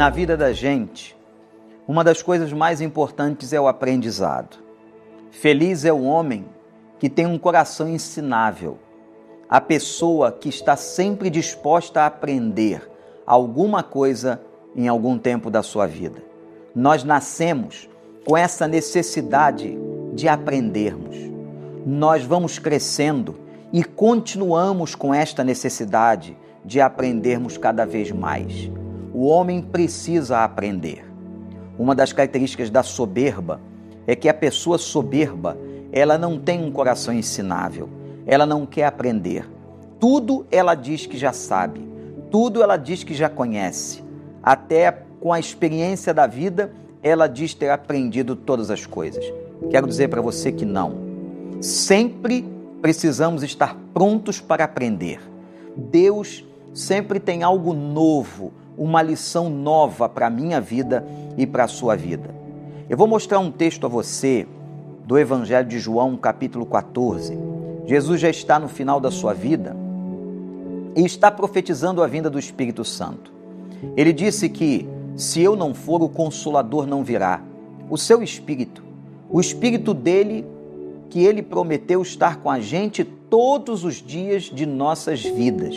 Na vida da gente, uma das coisas mais importantes é o aprendizado. Feliz é o homem que tem um coração ensinável, a pessoa que está sempre disposta a aprender alguma coisa em algum tempo da sua vida. Nós nascemos com essa necessidade de aprendermos. Nós vamos crescendo e continuamos com esta necessidade de aprendermos cada vez mais. O homem precisa aprender. Uma das características da soberba é que a pessoa soberba, ela não tem um coração ensinável, ela não quer aprender. Tudo ela diz que já sabe, tudo ela diz que já conhece. Até com a experiência da vida, ela diz ter aprendido todas as coisas. Quero dizer para você que não. Sempre precisamos estar prontos para aprender. Deus sempre tem algo novo, uma lição nova para a minha vida e para a sua vida. Eu vou mostrar um texto a você do Evangelho de João, capítulo 14. Jesus já está no final da sua vida e está profetizando a vinda do Espírito Santo. Ele disse que se eu não for, o consolador não virá. O seu espírito, o espírito dele que ele prometeu estar com a gente todos os dias de nossas vidas.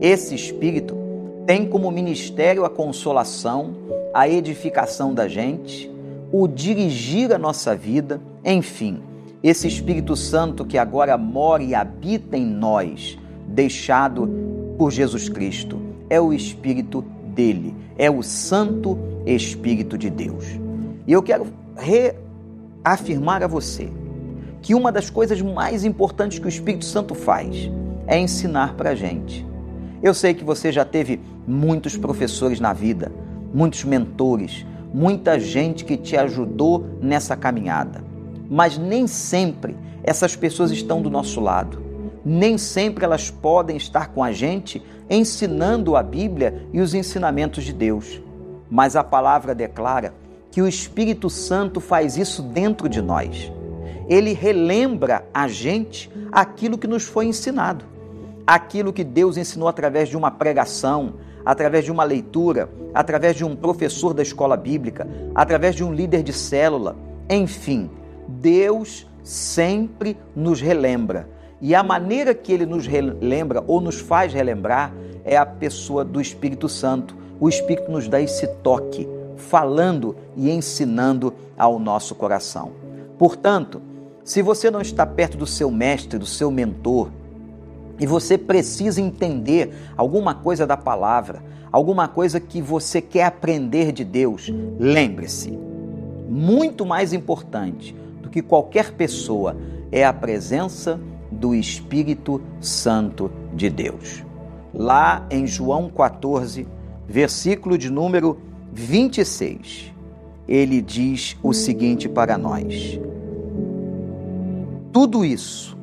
Esse espírito tem como ministério a consolação, a edificação da gente, o dirigir a nossa vida, enfim, esse Espírito Santo que agora mora e habita em nós, deixado por Jesus Cristo, é o Espírito dele, é o Santo Espírito de Deus. E eu quero reafirmar a você que uma das coisas mais importantes que o Espírito Santo faz é ensinar para a gente. Eu sei que você já teve muitos professores na vida, muitos mentores, muita gente que te ajudou nessa caminhada, mas nem sempre essas pessoas estão do nosso lado. Nem sempre elas podem estar com a gente ensinando a Bíblia e os ensinamentos de Deus. Mas a palavra declara que o Espírito Santo faz isso dentro de nós ele relembra a gente aquilo que nos foi ensinado, aquilo que Deus ensinou através de uma pregação, através de uma leitura, através de um professor da escola bíblica, através de um líder de célula, enfim, Deus sempre nos relembra. E a maneira que ele nos relembra ou nos faz relembrar é a pessoa do Espírito Santo. O Espírito nos dá esse toque, falando e ensinando ao nosso coração. Portanto, se você não está perto do seu mestre, do seu mentor, e você precisa entender alguma coisa da palavra, alguma coisa que você quer aprender de Deus, lembre-se: muito mais importante do que qualquer pessoa é a presença do Espírito Santo de Deus. Lá em João 14, versículo de número 26, ele diz o seguinte para nós: tudo isso,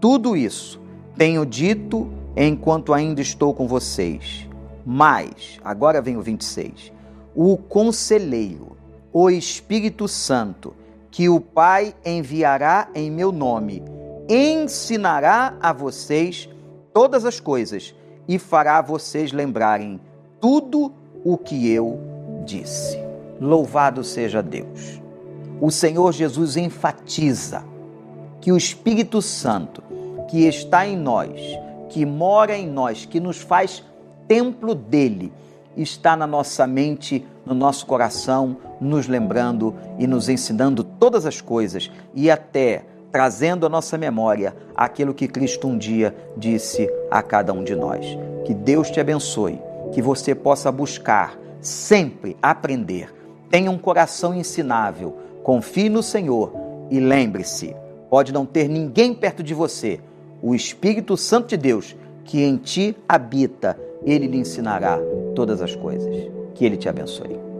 tudo isso tenho dito enquanto ainda estou com vocês. Mas, agora vem o 26, o conselheiro, o Espírito Santo, que o Pai enviará em meu nome, ensinará a vocês todas as coisas e fará vocês lembrarem tudo o que eu disse. Louvado seja Deus. O Senhor Jesus enfatiza que o Espírito Santo, que está em nós, que mora em nós, que nos faz templo dele, está na nossa mente, no nosso coração, nos lembrando e nos ensinando todas as coisas e até trazendo à nossa memória aquilo que Cristo um dia disse a cada um de nós. Que Deus te abençoe, que você possa buscar sempre aprender. Tenha um coração ensinável, confie no Senhor e lembre-se, Pode não ter ninguém perto de você. O Espírito Santo de Deus, que em ti habita, ele lhe ensinará todas as coisas. Que ele te abençoe.